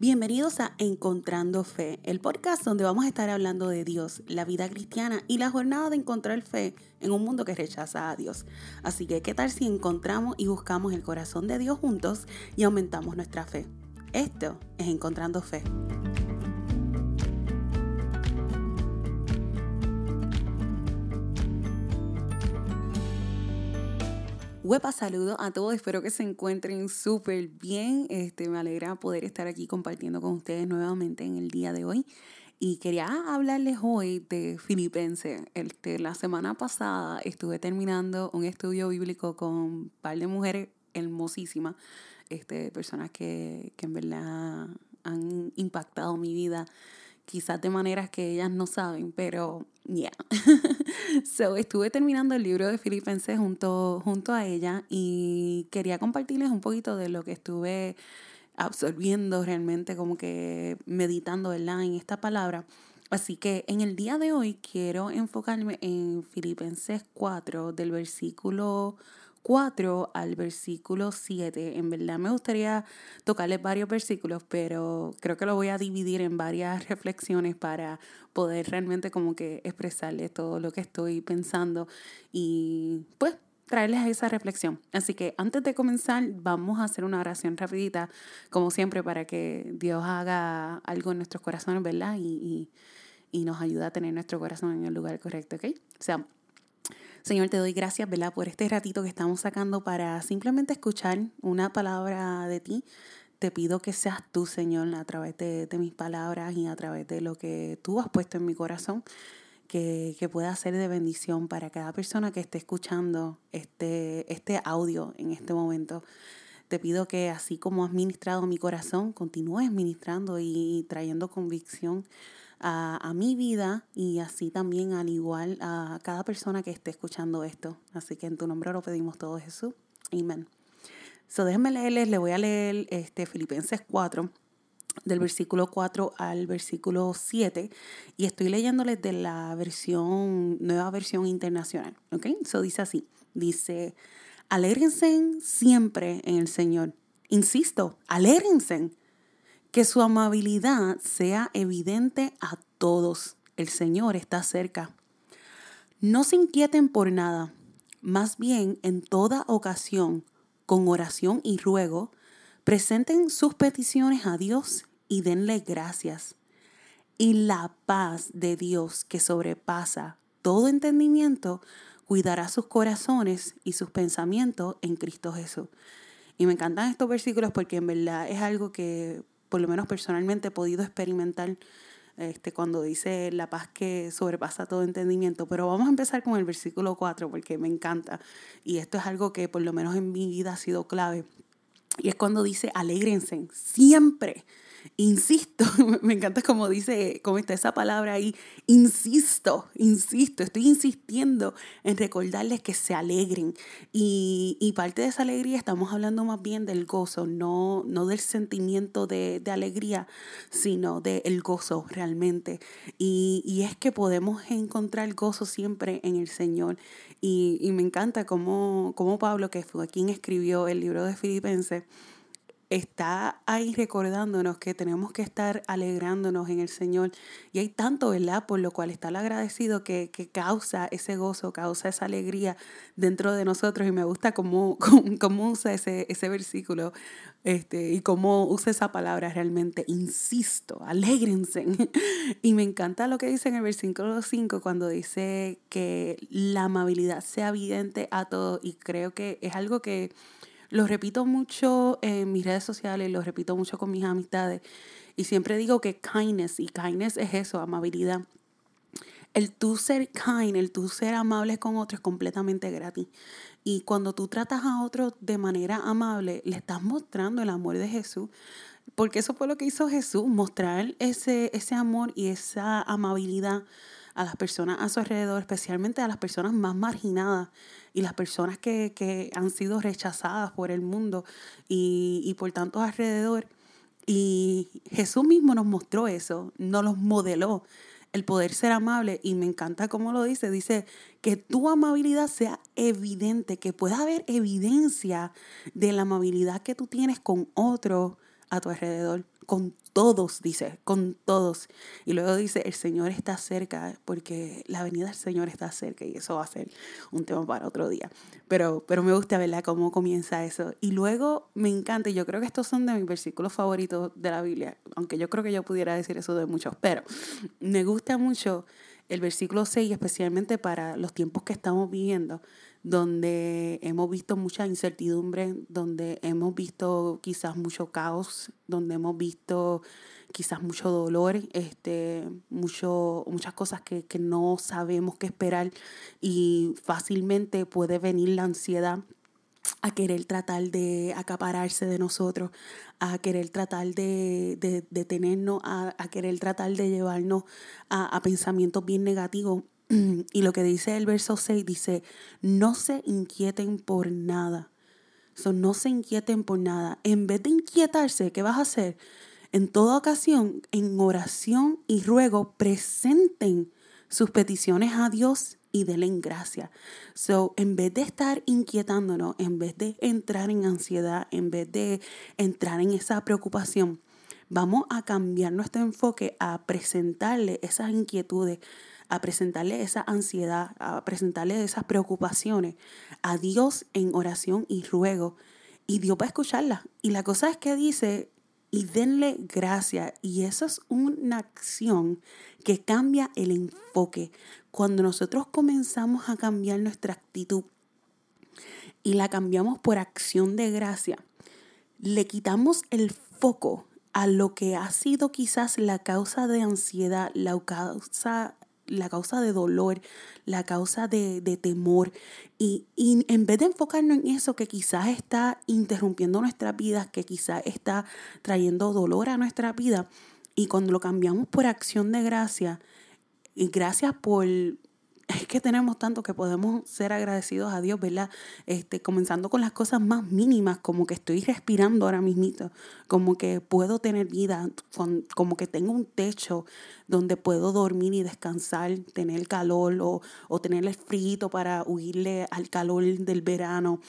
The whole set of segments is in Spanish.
Bienvenidos a Encontrando Fe, el podcast donde vamos a estar hablando de Dios, la vida cristiana y la jornada de encontrar fe en un mundo que rechaza a Dios. Así que, ¿qué tal si encontramos y buscamos el corazón de Dios juntos y aumentamos nuestra fe? Esto es Encontrando Fe. Huepa, saludo a todos, espero que se encuentren súper bien. Este, me alegra poder estar aquí compartiendo con ustedes nuevamente en el día de hoy. Y quería hablarles hoy de Filipenses. Este, la semana pasada estuve terminando un estudio bíblico con un par de mujeres hermosísimas, este, personas que, que en verdad han impactado mi vida quizás de maneras que ellas no saben, pero ya. Yeah. so, estuve terminando el libro de Filipenses junto, junto a ella y quería compartirles un poquito de lo que estuve absorbiendo realmente, como que meditando, ¿verdad? En esta palabra. Así que en el día de hoy quiero enfocarme en Filipenses 4, del versículo 4 al versículo 7. En verdad me gustaría tocarles varios versículos, pero creo que lo voy a dividir en varias reflexiones para poder realmente como que expresarles todo lo que estoy pensando y pues traerles esa reflexión. Así que antes de comenzar, vamos a hacer una oración rapidita, como siempre, para que Dios haga algo en nuestros corazones, ¿verdad? Y, y, y nos ayude a tener nuestro corazón en el lugar correcto, ¿ok? O sea, Señor, te doy gracias, ¿verdad? Por este ratito que estamos sacando para simplemente escuchar una palabra de ti. Te pido que seas tú, Señor, a través de, mis palabras y a través de lo que tú has puesto en mi corazón, que, que pueda ser de bendición para cada persona que esté escuchando este, este audio en este momento. Te pido que así como has ministrado mi corazón, continúes ministrando y trayendo convicción a, mi vida y así también al igual a cada persona que esté escuchando esto. Así que en tu nombre lo pedimos todo, Jesús. Amén. So, déjenme leerles, le voy a leer este, Filipenses 4, del versículo 4 al versículo 7, y estoy leyéndoles de la versión, nueva versión internacional. ¿Ok? So dice así: dice, alégrense siempre en el Señor. Insisto, alégrense que su amabilidad sea evidente a todos. El Señor está cerca. No se inquieten por nada, más bien en toda ocasión, con oración y ruego, presenten sus peticiones a Dios y denle gracias. Y la paz de Dios que sobrepasa todo entendimiento, cuidará sus corazones y sus pensamientos en Cristo Jesús. Y me encantan estos versículos porque en verdad es algo que por lo menos personalmente he podido experimentar este, cuando dice la paz que sobrepasa todo entendimiento. Pero vamos a empezar con el versículo 4 porque me encanta y esto es algo que por lo menos en mi vida ha sido clave. Y es cuando dice, alégrense siempre insisto, me encanta como dice, como está esa palabra ahí, insisto, insisto, estoy insistiendo en recordarles que se alegren. Y, y parte de esa alegría estamos hablando más bien del gozo, no, no del sentimiento de, de alegría, sino del gozo realmente. Y, y, es que podemos encontrar gozo siempre en el Señor. Y, y me encanta como, como Pablo, que fue quien escribió el libro de Filipenses, está ahí recordándonos que tenemos que estar alegrándonos en el Señor. Y hay tanto, ¿verdad? Por lo cual está el agradecido que, que causa ese gozo, causa esa alegría dentro de nosotros. Y me gusta cómo, cómo, usa ese, ese versículo este, y cómo usa esa palabra realmente. Insisto, alégrense. Y me encanta lo que dice en el versículo 5 cuando dice que la amabilidad sea evidente a todos. Y creo que es algo que lo repito mucho en mis redes sociales, lo repito mucho con mis amistades. Y siempre digo que kindness, y kindness es eso, amabilidad. El tú ser kind, el tú ser amable con otro es completamente gratis. Y cuando tú tratas a otro de manera amable, le estás mostrando el amor de Jesús. Porque eso fue lo que hizo Jesús, mostrar ese, ese amor y esa amabilidad a las personas a su alrededor, especialmente a las personas más marginadas y las personas que, que han sido rechazadas por el mundo y, y por tantos alrededor. Y Jesús mismo nos mostró eso, nos los modeló, el poder ser amable. Y me encanta cómo lo dice. Dice que tu amabilidad sea evidente, que pueda haber evidencia de la amabilidad que tú tienes con otro a tu alrededor, con todos, dice, con todos. Y luego dice, el Señor está cerca, porque la venida del Señor está cerca y eso va a ser un tema para otro día. Pero, pero me gusta, ¿verdad?, cómo comienza eso. Y luego me encanta, y yo creo que estos son de mis versículos favoritos de la Biblia, aunque yo creo que yo pudiera decir eso de muchos, pero me gusta mucho el versículo 6, especialmente para los tiempos que estamos viviendo, donde hemos visto mucha incertidumbre, donde hemos visto quizás mucho caos, donde hemos visto quizás mucho dolor, este, mucho, muchas cosas que, que no sabemos qué esperar y fácilmente puede venir la ansiedad a querer tratar de acapararse de nosotros, a querer tratar de, de, detenernos, a, a, querer tratar de llevarnos a, a pensamientos bien negativos. Y lo que dice el verso 6 dice, no se inquieten por nada. So, no se inquieten por nada. En vez de inquietarse, ¿qué vas a hacer? En toda ocasión, en oración y ruego, presenten sus peticiones a Dios y denle en gracia. So, en vez de estar inquietándonos, en vez de entrar en ansiedad, en vez de entrar en esa preocupación, vamos a cambiar nuestro enfoque a presentarle esas inquietudes, a presentarle esa ansiedad, a presentarle esas preocupaciones a Dios en oración y ruego. Y Dios va a escucharla. Y la cosa es que dice, y denle gracia. Y eso es una acción que cambia el enfoque. Cuando nosotros comenzamos a cambiar nuestra actitud y la cambiamos por acción de gracia, le quitamos el foco a lo que ha sido quizás la causa de ansiedad, la causa la causa de dolor, la causa de, temor. Y, y, en vez de enfocarnos en eso que quizás está interrumpiendo nuestras vidas, que quizás está trayendo dolor a nuestra vida, y cuando lo cambiamos por acción de gracia, y gracias por es que tenemos tanto que podemos ser agradecidos a Dios, ¿verdad? Este, comenzando con las cosas más mínimas, como que estoy respirando ahora mismito, como que puedo tener vida, como que tengo un techo donde puedo dormir y descansar, tener calor o, o tener el frío para huirle al calor del verano,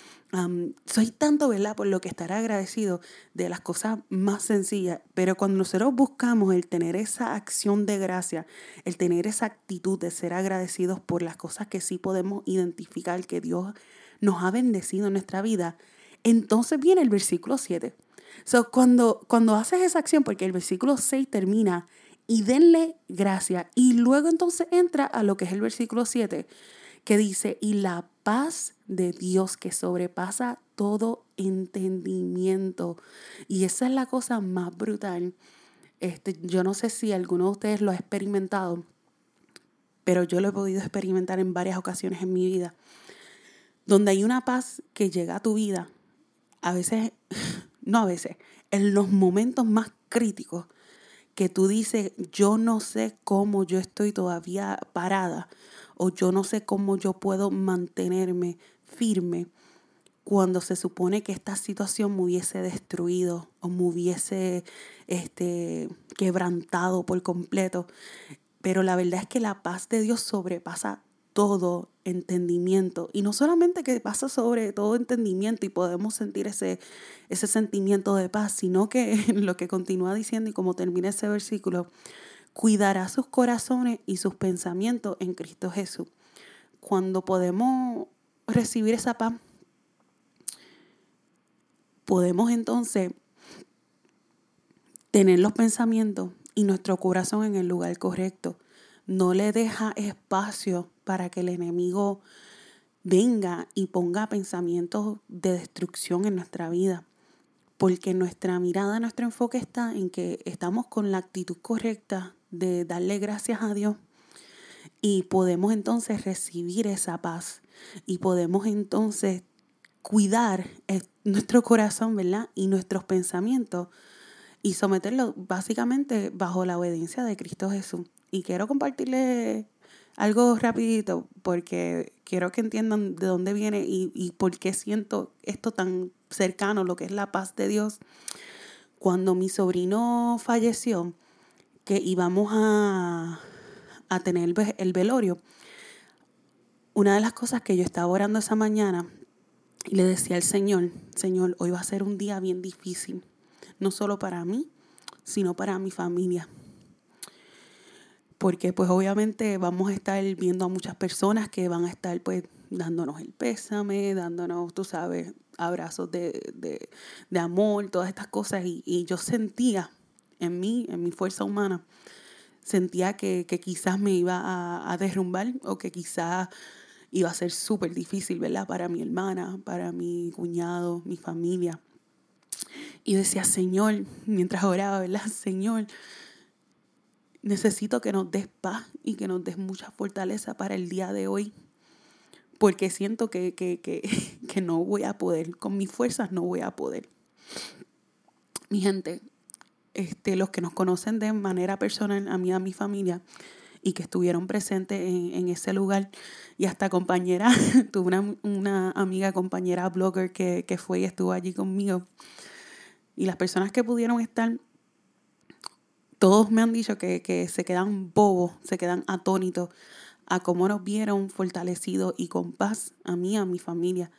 soy tanto, ¿verdad?, por lo que estar agradecido de las cosas más sencillas, pero cuando nosotros buscamos el tener esa acción de gracia, el tener esa actitud de ser agradecidos por las cosas que sí podemos identificar que Dios nos ha bendecido en nuestra vida, entonces viene el versículo 7. So, cuando, cuando haces esa acción, porque el versículo 6 termina y denle gracia, y luego entonces entra a lo que es el versículo 7, que dice, y la paz de Dios que sobrepasa todo entendimiento. Y esa es la cosa más brutal. Este, yo no sé si alguno de ustedes lo ha experimentado, pero yo lo he podido experimentar en varias ocasiones en mi vida, donde hay una paz que llega a tu vida, a veces, no a veces, en los momentos más críticos, que tú dices, yo no sé cómo yo estoy todavía parada, o yo no sé cómo yo puedo mantenerme firme cuando se supone que esta situación me hubiese destruido o me hubiese este, quebrantado por completo. Pero la verdad es que la paz de Dios sobrepasa todo entendimiento. Y no solamente que pasa sobre todo entendimiento y podemos sentir ese, ese sentimiento de paz, sino que lo que continúa diciendo y como termina ese versículo, cuidará sus corazones y sus pensamientos en Cristo Jesús. Cuando podemos recibir esa paz, podemos entonces tener los pensamientos y nuestro corazón en el lugar correcto. No le deja espacio para que el enemigo venga y ponga pensamientos de destrucción en nuestra vida. Porque nuestra mirada, nuestro enfoque está en que estamos con la actitud correcta de darle gracias a Dios y podemos entonces recibir esa paz y podemos entonces cuidar nuestro corazón, ¿verdad? Y nuestros pensamientos y someterlo básicamente bajo la obediencia de Cristo Jesús. Y quiero compartirles algo rapidito porque quiero que entiendan de dónde viene y, y por qué siento esto tan cercano, lo que es la paz de Dios. Cuando mi sobrino falleció, que íbamos a, a tener el velorio, una de las cosas que yo estaba orando esa mañana y le decía al Señor, Señor, hoy va a ser un día bien difícil. no solo para mí, sino para mi familia. Porque pues obviamente vamos a estar viendo a muchas personas que van a estar pues dándonos el pésame, dándonos, tú sabes, abrazos de, de, de amor, todas estas cosas. Y, yo sentía en mí, en mi fuerza humana, sentía que, que quizás me iba a, derrumbar o que quizás iba a ser súper difícil, ¿verdad? Para mi hermana, para mi cuñado, mi familia. Y decía, Señor, mientras oraba, ¿verdad? Señor, necesito que nos des paz y que nos des mucha fortaleza para el día de hoy. Porque siento que, que, que, que no voy a poder, con mis fuerzas no voy a poder. Mi gente, este, los que nos conocen de manera personal, a mí, a mi familia, y que estuvieron presentes en, en ese lugar. Y hasta compañera, tuve una, una, amiga, compañera blogger que, que fue y estuvo allí conmigo. Y las personas que pudieron estar, todos me han dicho que, que se quedan bobos, se quedan atónitos a cómo nos vieron fortalecidos y con paz a mí, a mi familia.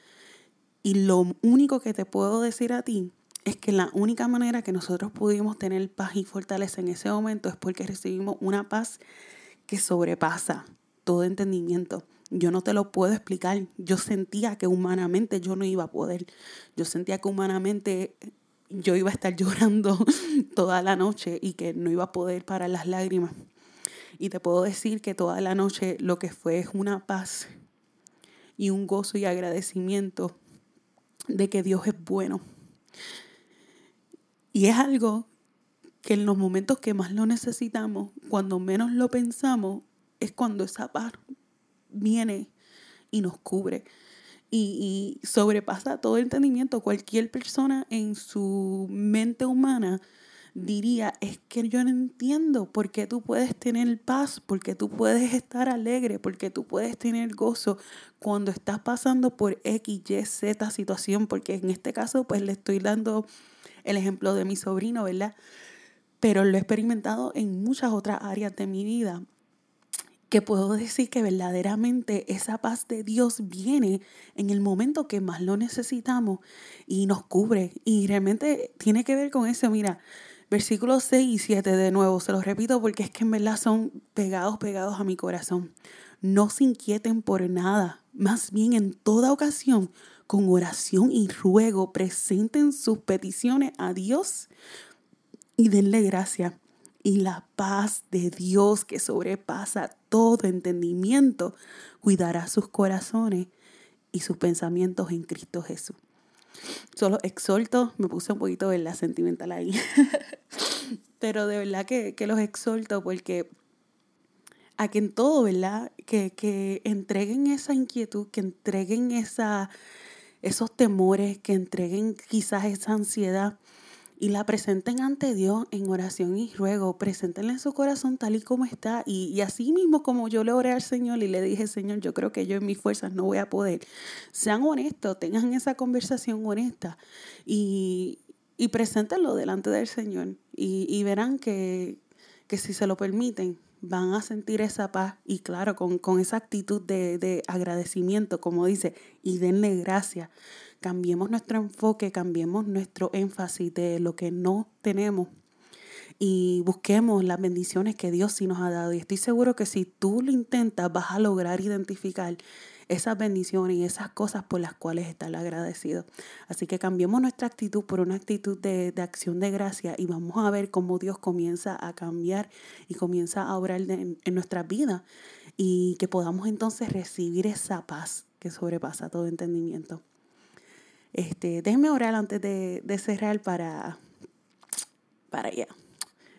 Y lo único que te puedo decir a ti es que la única manera que nosotros pudimos tener paz y fortaleza en ese momento es porque recibimos una paz que sobrepasa todo entendimiento. Yo no te lo puedo explicar. Yo sentía que humanamente yo no iba a poder. Yo sentía que humanamente yo iba a estar llorando toda la noche y que no iba a poder parar las lágrimas. Y te puedo decir que toda la noche lo que fue es una paz y un gozo y agradecimiento de que Dios es bueno. Y es algo que en los momentos que más lo necesitamos, cuando menos lo pensamos, es cuando esa paz viene y nos cubre. Y, sobrepasa todo entendimiento. Cualquier persona en su mente humana diría, es que yo no entiendo por qué tú puedes tener paz, por qué tú puedes estar alegre, por qué tú puedes tener gozo cuando estás pasando por X, Y, Z situación, porque en este caso pues le estoy dando el ejemplo de mi sobrino, ¿verdad? pero lo he experimentado en muchas otras áreas de mi vida que puedo decir que verdaderamente esa paz de Dios viene en el momento que más lo necesitamos y nos cubre. Y realmente tiene que ver con eso. Mira, versículos 6 y 7 de nuevo, se los repito porque es que en verdad son pegados, pegados a mi corazón. No se inquieten por nada, más bien en toda ocasión, con oración y ruego, presenten sus peticiones a Dios y denle gracia. Y la paz de Dios que sobrepasa todo entendimiento cuidará sus corazones y sus pensamientos en Cristo Jesús. Solo exhorto, me puse un poquito de la sentimental ahí, pero de verdad que, que, los exhorto porque a que en todo, ¿verdad? Que, que entreguen esa inquietud, que entreguen esa, esos temores, que entreguen quizás esa ansiedad y la presenten ante Dios en oración y ruego. Preséntenle en su corazón tal y como está. Y, y, así mismo como yo le oré al Señor y le dije, Señor, yo creo que yo en mis fuerzas no voy a poder. Sean honestos, tengan esa conversación honesta y, y preséntenlo delante del Señor. Y, y verán que, que si se lo permiten, van a sentir esa paz y claro, con, con esa actitud de, de agradecimiento, como dice, y denle gracias cambiemos nuestro enfoque, cambiemos nuestro énfasis de lo que no tenemos y busquemos las bendiciones que Dios sí nos ha dado. Y estoy seguro que si tú lo intentas, vas a lograr identificar esas bendiciones y esas cosas por las cuales estar agradecido. Así que cambiemos nuestra actitud por una actitud de, de, acción de gracia y vamos a ver cómo Dios comienza a cambiar y comienza a obrar en, en nuestra vida y que podamos entonces recibir esa paz que sobrepasa todo entendimiento. Este, déjenme orar antes de, de cerrar para, para allá.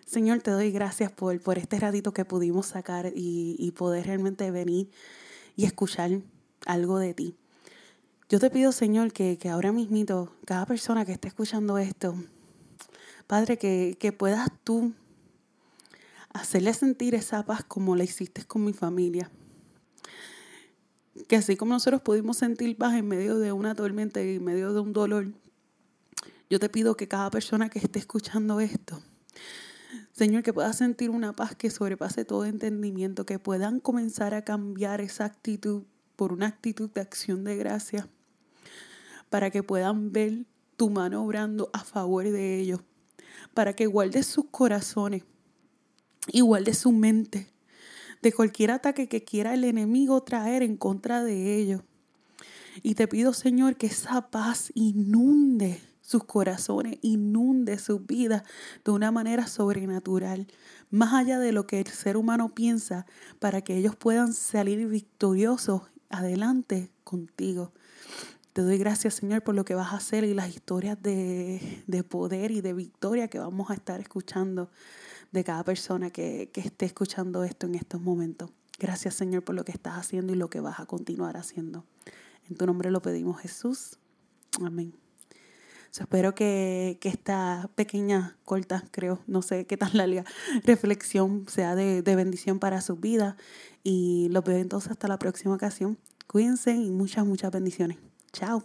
Señor, te doy gracias por, por este ratito que pudimos sacar y, y poder realmente venir y escuchar algo de ti. Yo te pido, Señor, que, que ahora mismito, cada persona que esté escuchando esto, Padre, que, que puedas tú hacerle sentir esa paz como la hiciste con mi familia que así como nosotros pudimos sentir paz en medio de una tormenta y en medio de un dolor, yo te pido que cada persona que esté escuchando esto, Señor, que pueda sentir una paz que sobrepase todo entendimiento, que puedan comenzar a cambiar esa actitud por una actitud de acción de gracia, para que puedan ver tu mano obrando a favor de ellos, para que guardes sus corazones y guardes su mente de cualquier ataque que quiera el enemigo traer en contra de ellos. Y te pido, Señor, que esa paz inunde sus corazones, inunde sus vidas de una manera sobrenatural, más allá de lo que el ser humano piensa, para que ellos puedan salir victoriosos adelante contigo. Te doy gracias, Señor, por lo que vas a hacer y las historias de, de poder y de victoria que vamos a estar escuchando de cada persona que, que esté escuchando esto en estos momentos. Gracias, Señor, por lo que estás haciendo y lo que vas a continuar haciendo. En tu nombre lo pedimos, Jesús. Amén espero que, esta pequeña, corta, creo, no sé qué tan larga, reflexión sea de, de bendición para su vida. Y los veo entonces hasta la próxima ocasión. Cuídense y muchas, muchas bendiciones. Chao.